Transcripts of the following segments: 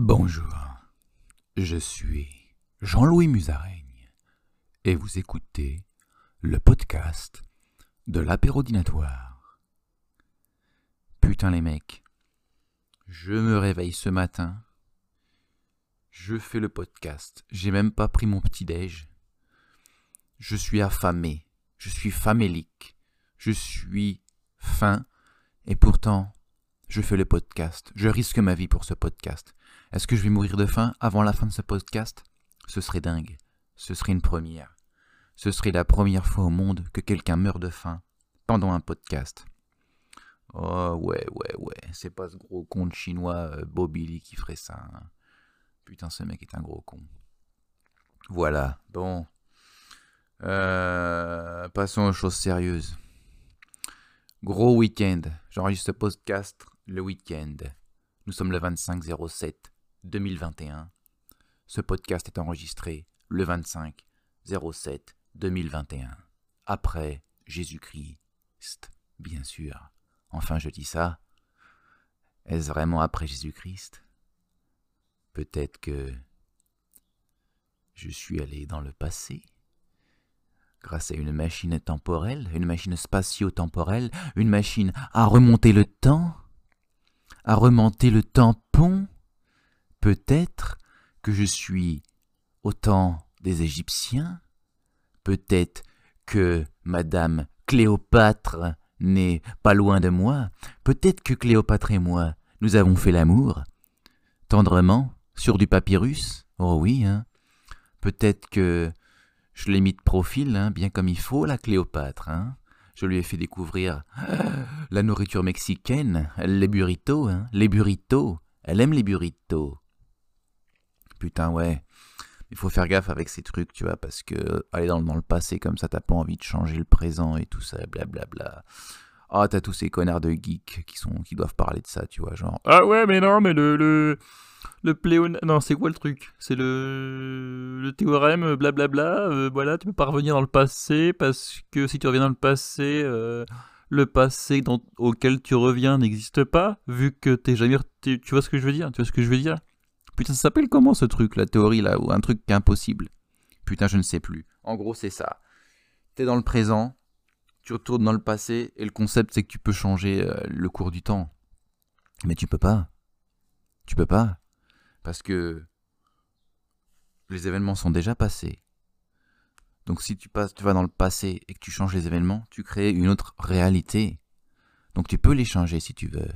Bonjour, je suis Jean-Louis Musaraigne et vous écoutez le podcast de l'apérodinatoire. Putain les mecs, je me réveille ce matin, je fais le podcast, j'ai même pas pris mon petit-déj, je suis affamé, je suis famélique, je suis faim et pourtant je fais le podcast, je risque ma vie pour ce podcast. Est-ce que je vais mourir de faim avant la fin de ce podcast? Ce serait dingue. Ce serait une première. Ce serait la première fois au monde que quelqu'un meurt de faim pendant un podcast. Oh ouais, ouais, ouais. C'est pas ce gros con de chinois euh, Bobili qui ferait ça. Hein. Putain, ce mec est un gros con. Voilà. Bon. Euh, passons aux choses sérieuses. Gros week-end. J'enregistre ce podcast le week-end. Nous sommes le 25 07 2021. Ce podcast est enregistré le 25 07 2021. Après Jésus-Christ, bien sûr. Enfin, je dis ça. Est-ce vraiment après Jésus-Christ? Peut-être que je suis allé dans le passé grâce à une machine temporelle, une machine spatio-temporelle, une machine à remonter le temps, à remonter le tampon. Peut-être que je suis au temps des Égyptiens, peut-être que Madame Cléopâtre n'est pas loin de moi, peut-être que Cléopâtre et moi, nous avons fait l'amour, tendrement, sur du papyrus, oh oui, hein. Peut-être que je l'ai mis de profil, hein, bien comme il faut, la Cléopâtre, hein. Je lui ai fait découvrir la nourriture mexicaine, les burritos, hein, les burritos. Elle aime les burritos putain, ouais, il faut faire gaffe avec ces trucs, tu vois, parce que aller dans, le passé comme ça, t'as pas envie de changer le présent et tout ça, blablabla. Ah, t'as tous ces connards de geeks qui, sont, qui doivent parler de ça, tu vois, genre. Ah ouais, mais non, mais le. le... Le pléon... Non, c'est quoi le truc? C'est le... le théorème, blablabla. Euh, voilà, tu peux pas revenir dans le passé parce que si tu reviens dans le passé, euh, le passé auquel tu reviens n'existe pas, vu que t'es jamais. Tu vois ce que je veux dire? Tu vois ce que je veux dire? Putain, ça s'appelle comment ce truc, la théorie là, ou un truc impossible? Putain, je ne sais plus. En gros, c'est ça. T'es dans le présent, tu retournes dans le passé, et le concept c'est que tu peux changer euh, le cours du temps. Mais tu peux pas. Tu peux pas. Parce que les événements sont déjà passés. Donc si tu passes, tu vas dans le passé et que tu changes les événements, tu crées une autre réalité. Donc tu peux les changer si tu veux.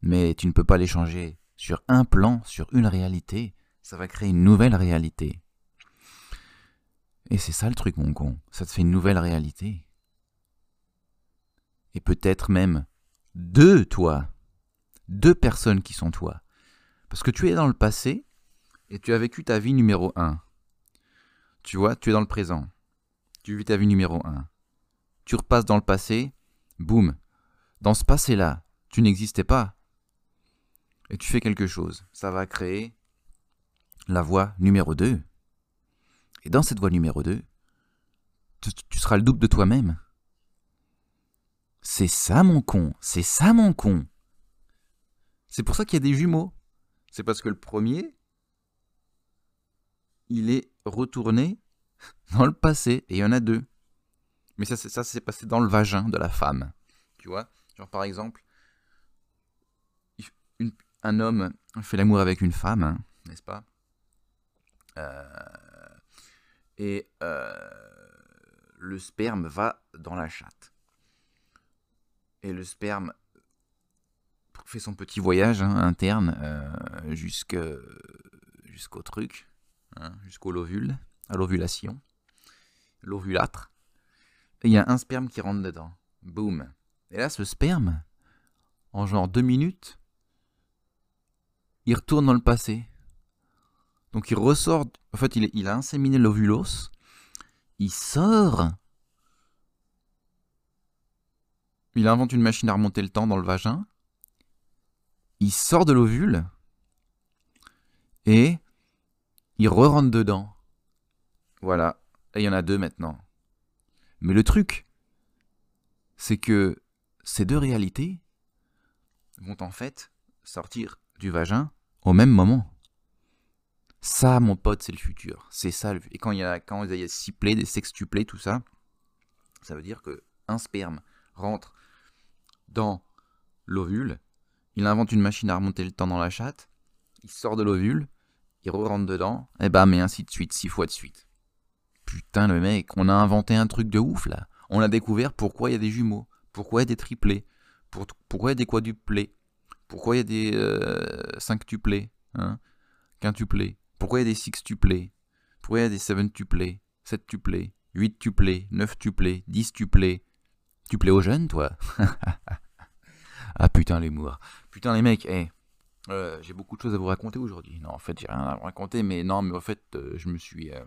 Mais tu ne peux pas les changer sur un plan, sur une réalité, ça va créer une nouvelle réalité. Et c'est ça le truc, mon con. Ça te fait une nouvelle réalité. Et peut-être même deux toi. Deux personnes qui sont toi. Parce que tu es dans le passé et tu as vécu ta vie numéro un. Tu vois, tu es dans le présent. Tu vis ta vie numéro un. Tu repasses dans le passé, boum. Dans ce passé-là, tu n'existais pas et tu fais quelque chose. Ça va créer la voie numéro 2. Et dans cette voie numéro 2, tu, seras le double de toi-même. C'est ça mon con, c'est ça mon con. C'est pour ça qu'il y a des jumeaux. C'est parce que le premier, il est retourné dans le passé, et il y en a deux. Mais ça, ça s'est passé dans le vagin de la femme. Tu vois Genre par exemple, un homme fait l'amour avec une femme, hein, n'est-ce pas? Euh, Et euh, le sperme va dans la chatte. Et le sperme fait son petit voyage hein, interne euh, jusqu'au truc, hein, jusqu'au l'ovule, à l'ovulation, l'ovulâtre. Il y a un sperme qui rentre dedans. Boum. Et là, ce sperme, en genre deux minutes, il retourne dans le passé. Donc il ressort, en fait il, il a inséminé l'ovulos, il sort, il invente une machine à remonter le temps dans le vagin, il sort de l'ovule, et il re-rentre dedans. Voilà, et il y en a deux maintenant. Mais le truc, c'est que ces deux réalités vont en fait sortir du vagin au même moment. Ça, mon pote, c'est le futur. C'est ça. Et quand il y a, quand il y a sextuplés, des sextuplés, tout ça, ça veut dire que un sperme rentre dans l'ovule, il invente une machine à remonter le temps dans la chatte, il sort de l'ovule, il re-rentre dedans, et bah, mais ainsi de suite, six fois de suite. Putain, le mec, on a inventé un truc de ouf là. On a découvert pourquoi il y a des jumeaux, pourquoi il y a des triplés, pourquoi il y a des quadruplés, pourquoi il y a des euh, cinctuplés, hein, quintuplés, pourquoi il y a des sextuplés, pourquoi il y a des seventuplés, septuplés, huittuplés, neuftuplés, dixtuplés. Tu plais aux jeunes, toi Ah putain, l'humour. Putain, les mecs, hey, euh, j'ai beaucoup de choses à vous raconter aujourd'hui. Non, en fait, j'ai rien à vous raconter, mais non, mais en fait, euh, je me suis. Euh,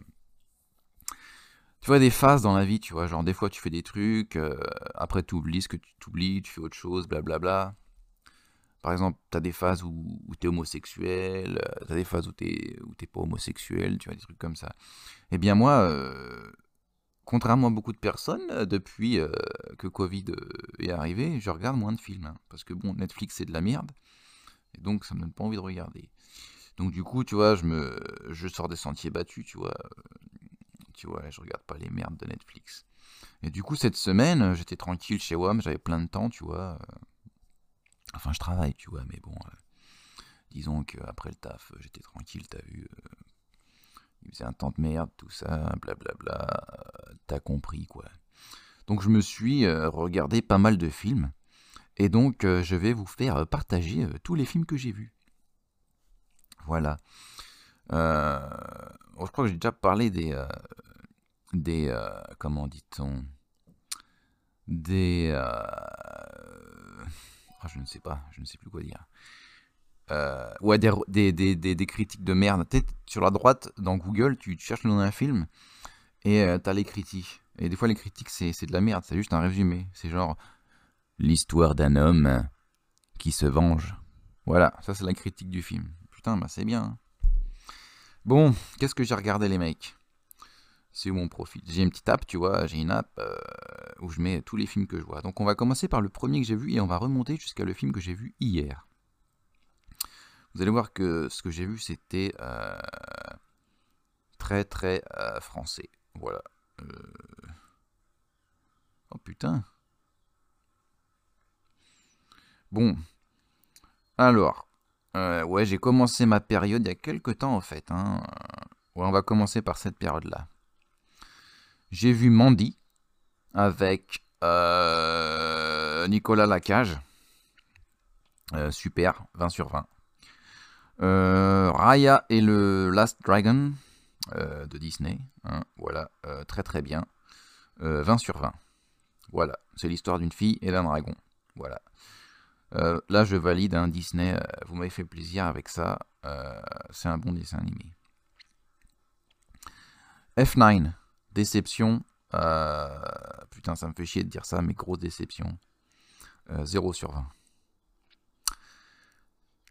tu vois, des phases dans la vie, tu vois, genre des fois tu fais des trucs, après tu oublies ce que tu t'oublies, tu fais autre chose, blablabla. Par exemple, tu as des phases où, où tu es homosexuel, tu as des phases où tu où pas homosexuel, tu vois, des trucs comme ça. Eh bien, moi, contrairement à beaucoup de personnes, depuis que Covid est arrivé, je regarde moins de films. Hein, parce que bon, Netflix c'est de la merde. Et donc ça me donne pas envie de regarder. Donc du coup, tu vois, je me je sors des sentiers battus, tu vois. Tu vois, je regarde pas les merdes de Netflix. Et du coup, cette semaine, j'étais tranquille chez WAM, j'avais plein de temps, tu vois. Enfin, je travaille, tu vois, mais bon, disons qu'après le taf, j'étais tranquille, t'as vu. il faisait un temps de merde, tout ça, blablabla. T'as compris, quoi. Donc je me suis regardé pas mal de films. Et donc, euh, je vais vous faire euh, partager euh, tous les films que j'ai vus. Voilà. je crois que j'ai déjà parlé des. des. comment dit-on? Des. Ah, je ne sais pas, je ne sais plus quoi dire. ouais, des, des, des, critiques de merde. sur la droite, dans Google, tu, cherches le nom d'un film et tu as les critiques. Et des fois, les critiques, c'est de la merde, c'est juste un résumé. C'est genre l'histoire d'un homme qui se venge. Voilà, ça c'est la critique du film. Putain, bah c'est bien. Hein. Bon, qu'est-ce que j'ai regardé les mecs? C'est où mon profil J'ai une petite app, tu vois, j'ai une app euh, où je mets tous les films que je vois. Donc on va commencer par le premier que j'ai vu et on va remonter jusqu'à le film que j'ai vu hier. Vous allez voir que ce que j'ai vu c'était euh, très très euh, français. Voilà. Oh putain. Bon. Alors. Euh, ouais, j'ai commencé ma période il y a quelques temps en fait. Hein. Ouais, on va commencer par cette période-là. J'ai vu Mandy avec euh, Nicolas Lacage. Euh, super, 20 sur 20. Raya et le Last Dragon de Disney. Hein, voilà, très très bien. 20 sur 20. Voilà, c'est l'histoire d'une fille et d'un dragon. Voilà. Euh, là, je valide un Disney. Euh, vous m'avez fait plaisir avec ça. Euh, c'est un bon dessin animé. F9, déception. putain, ça me fait chier de dire ça, mais grosse déception. 0 sur 20.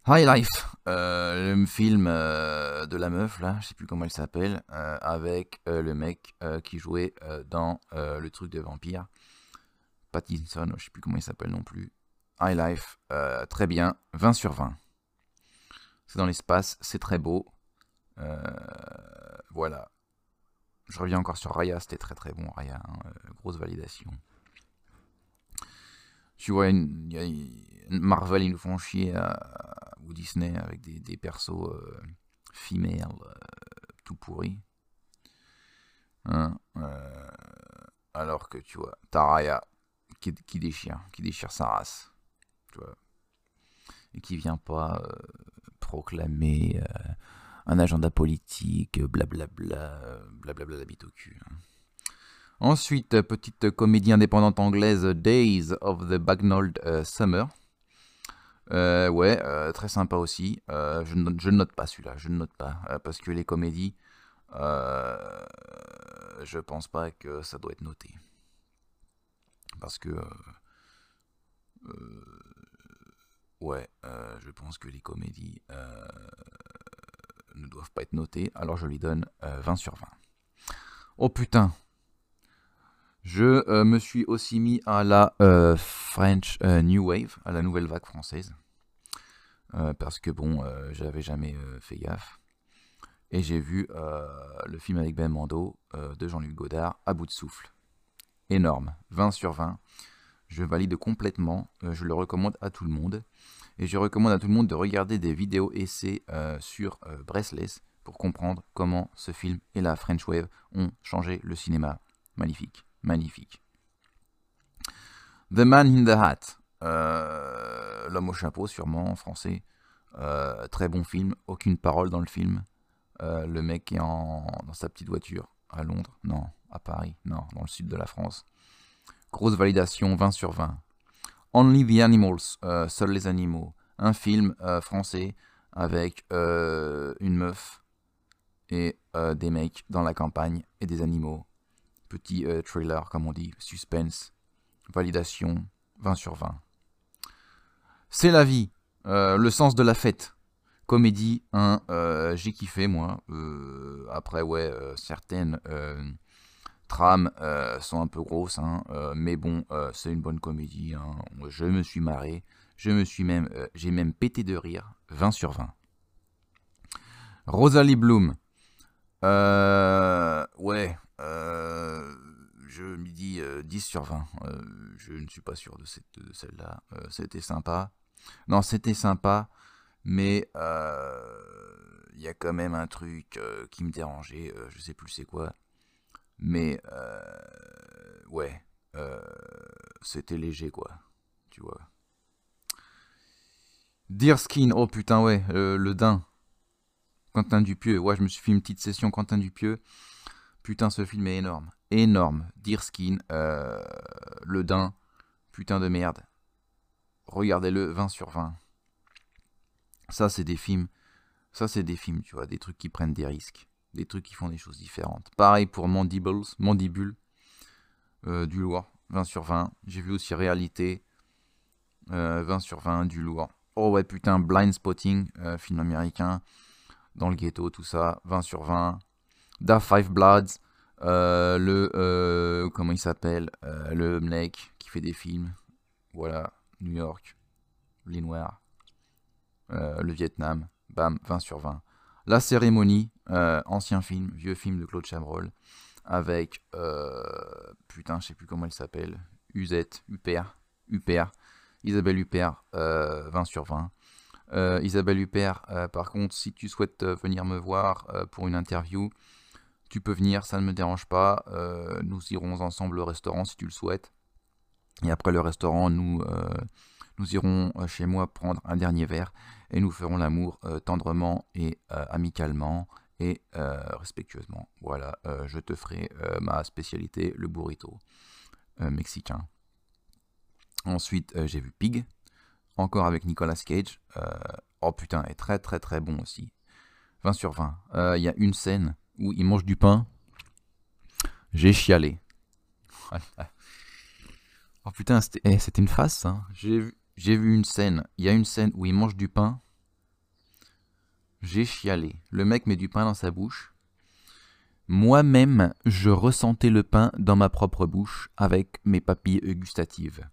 High Life, le film de la meuf, là, je sais plus comment elle s'appelle, avec le mec qui jouait dans le truc de vampire. Pattinson, je sais plus comment il s'appelle non plus. High Life, euh, très bien, 20 sur 20. C'est dans l'espace, c'est très beau. Euh, voilà. Je reviens encore sur Raya, c'était très très bon, Raya, hein, euh, grosse validation. Tu vois, Marvel, ils nous font chier Disney avec des, persos femelles tout pourris. Hein, alors que tu vois, Taraya qui, déchire, qui déchire sa race et qui vient pas euh, proclamer euh, un agenda politique, blablabla, blablabla la bite au cul. Hein. Ensuite, petite comédie indépendante anglaise, Days of the Bagnold euh, Summer. Ouais, très sympa aussi. je, ne, je, note pas celui-là, je ne note pas. parce que les comédies, je pense pas que ça doit être noté. Parce que Ouais, euh, je pense que les comédies euh, ne doivent pas être notées, alors je lui donne 20 euh, sur 20. Oh putain Je me suis aussi mis à la French New Wave, à la nouvelle vague française. parce que bon, j'avais jamais fait gaffe. Et j'ai vu le film avec Ben Mando de Jean-Luc Godard, à bout de souffle. Énorme, 20 sur 20. Je valide complètement, je le recommande à tout le monde. Et je recommande à tout le monde de regarder des vidéos essais sur Breathless pour comprendre comment ce film et la French Wave ont changé le cinéma. Magnifique, magnifique. The Man in the Hat, euh, L'homme au chapeau sûrement en français. Euh, très bon film, aucune parole dans le film. Euh, le mec est en, dans sa petite voiture à Londres, non, à Paris, non, dans le sud de la France. Grosse validation, 20 sur 20. Only the Animals, Seuls les animaux. Un film français avec une meuf et des mecs dans la campagne et des animaux. Petit trailer, comme on dit, suspense, validation, 20 sur 20. C'est la vie, euh, le sens de la fête. Comédie, euh, j'ai kiffé moi. Euh, après, ouais, certaines trames sont un peu grosses, hein, mais bon, c'est une bonne comédie. Hein. Je me suis marré, je me suis même, j'ai même pété de rire. 20 sur 20. Rosalie Bloom. ouais, je me dis 10 sur 20. je ne suis pas sûr de, celle-là. C'était sympa. Non, c'était sympa, mais euh, il y a quand même un truc euh, qui me dérangeait, euh, je sais plus c'est quoi. Mais ouais, c'était léger quoi, tu vois. Dear Skin, oh putain ouais, le Dain. Quentin Dupieux, ouais, je me suis fait une petite session Quentin Dupieux. Putain, ce film est énorme. Énorme. Dear Skin, le Dain, putain de merde regardez-le 20 sur 20. Ça, c'est des films. Ça, c'est des films, tu vois, des trucs qui prennent des risques, des trucs qui font des choses différentes. Pareil pour Mandibles, Mandibule, euh, du lourd, 20 sur 20. J'ai vu aussi Réalité, 20 euh, sur 20, du lourd. Oh ouais, putain, Blind Spotting, euh, film américain, dans le ghetto, tout ça, 20 sur 20. Da Five Bloods, le, comment il s'appelle, le mec qui fait des films, voilà, New York, les Noirs, euh, le Vietnam, bam, 20 sur 20. La cérémonie, euh, ancien film, vieux film de Claude Chabrol, avec, euh, putain, je sais plus comment il s'appelle, Uzette, Huppert, Huppert, Isabelle Huppert, 20 sur 20. Isabelle Huppert, par contre, si tu souhaites venir me voir pour une interview, tu peux venir, ça ne me dérange pas. nous irons ensemble au restaurant si tu le souhaites. Et après le restaurant, nous, euh, nous irons euh, chez moi prendre un dernier verre et nous ferons l'amour euh, tendrement et amicalement et respectueusement. Voilà, je te ferai ma spécialité, le burrito mexicain. Ensuite, j'ai vu Pig, encore avec Nicolas Cage. oh putain, est très très très bon aussi. 20 sur 20. Il y a une scène où il mange du pain. J'ai chialé. Oh putain, eh, c'était une face. J'ai vu une scène. Il y a une scène où il mange du pain. J'ai chialé. Le mec met du pain dans sa bouche. Moi-même, je ressentais le pain dans ma propre bouche avec mes papilles gustatives.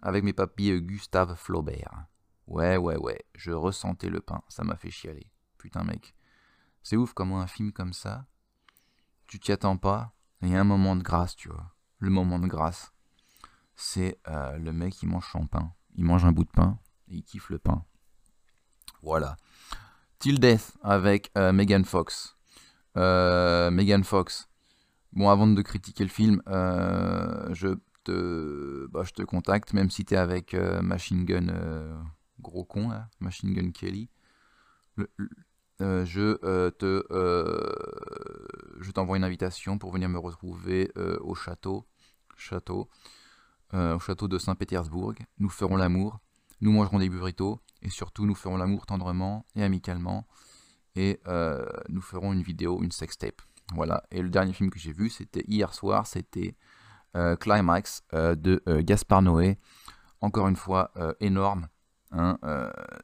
Avec mes papilles Gustave Flaubert. Ouais, ouais, ouais, je ressentais le pain. Ça m'a fait chialer. Putain, mec. C'est ouf comment un film comme ça, tu t'y attends pas. Il y a un moment de grâce, tu vois. Le moment de grâce c'est euh, le mec qui mange son pain. Il mange un bout de pain et il kiffe le pain. Voilà. Till Death avec euh, Megan Fox. Euh, Megan Fox. Bon, avant de critiquer le film, je, te, bah, je te contacte, même si tu es avec Machine Gun, gros con, Machine Gun Kelly. Je te je t'envoie une invitation pour venir me retrouver au château château euh, au château de Saint-Pétersbourg. Nous ferons l'amour, nous mangerons des burritos, et surtout nous ferons l'amour tendrement et amicalement. Et euh, nous ferons une vidéo, une sextape. Voilà. Et le dernier film que j'ai vu, c'était hier soir, c'était euh, Climax de Gaspard Noé. Encore une fois, énorme. Hein,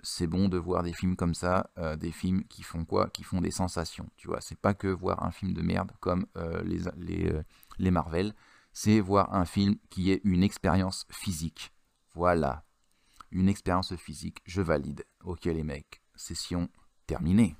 c'est bon de voir des films comme ça, des films qui font quoi? Qui font des sensations. Tu vois, c'est pas que voir un film de merde comme les, les, les Marvel c'est voir un film qui est une expérience physique. Voilà. Une expérience physique, je valide. Ok les mecs, session terminée.